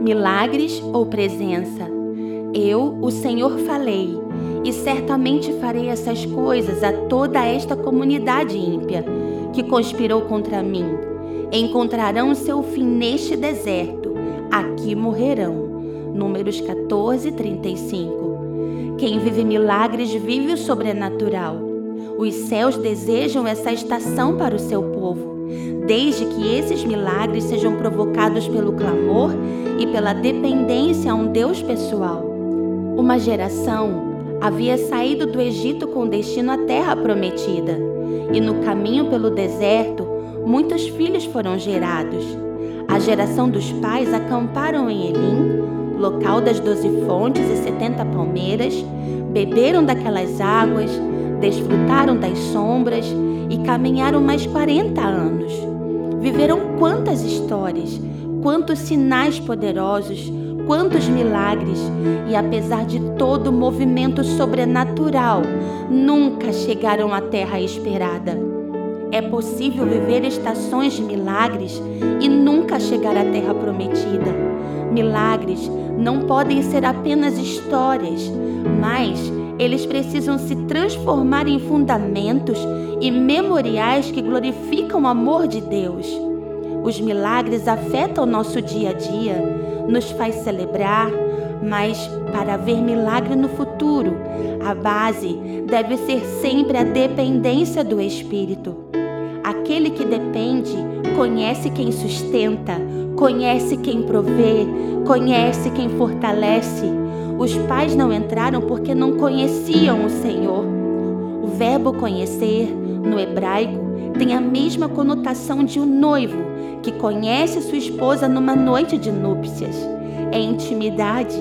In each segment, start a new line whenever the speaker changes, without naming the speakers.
Milagres ou presença? Eu, o Senhor, falei, e certamente farei essas coisas a toda esta comunidade ímpia que conspirou contra mim. Encontrarão seu fim neste deserto, aqui morrerão. Números 14, 35. Quem vive milagres vive o sobrenatural. Os céus desejam essa estação para o seu povo desde que esses milagres sejam provocados pelo clamor e pela dependência a um Deus pessoal. Uma geração havia saído do Egito com destino à terra prometida, e no caminho pelo deserto, muitos filhos foram gerados. A geração dos pais acamparam em Elim, local das doze fontes e setenta palmeiras, beberam daquelas águas, desfrutaram das sombras e caminharam mais quarenta anos. Viveram quantas histórias, quantos sinais poderosos, quantos milagres, e apesar de todo o movimento sobrenatural, nunca chegaram à terra esperada. É possível viver estações de milagres e nunca chegar à terra prometida. Milagres não podem ser apenas histórias, mas eles precisam se transformar em fundamentos e memoriais que glorificam o amor de Deus. Os milagres afetam o nosso dia a dia, nos faz celebrar, mas para ver milagre no futuro, a base deve ser sempre a dependência do Espírito. Aquele que depende conhece quem sustenta, conhece quem provê, conhece quem fortalece. Os pais não entraram porque não conheciam o Senhor. O verbo conhecer no hebraico, tem a mesma conotação de um noivo que conhece sua esposa numa noite de núpcias. É intimidade.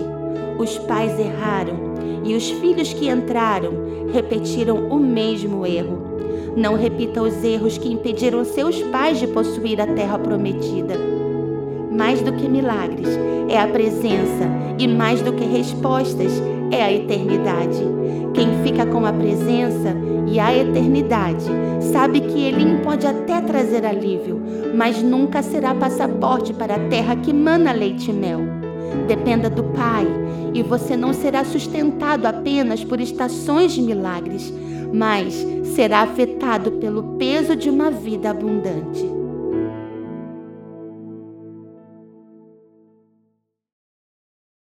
Os pais erraram e os filhos que entraram repetiram o mesmo erro. Não repita os erros que impediram seus pais de possuir a terra prometida. Mais do que milagres é a presença, e mais do que respostas é a eternidade. Quem fica com a presença e a eternidade sabe que Elim pode até trazer alívio, mas nunca será passaporte para a terra que mana leite e mel. Dependa do Pai, e você não será sustentado apenas por estações de milagres, mas será afetado pelo peso de uma vida abundante.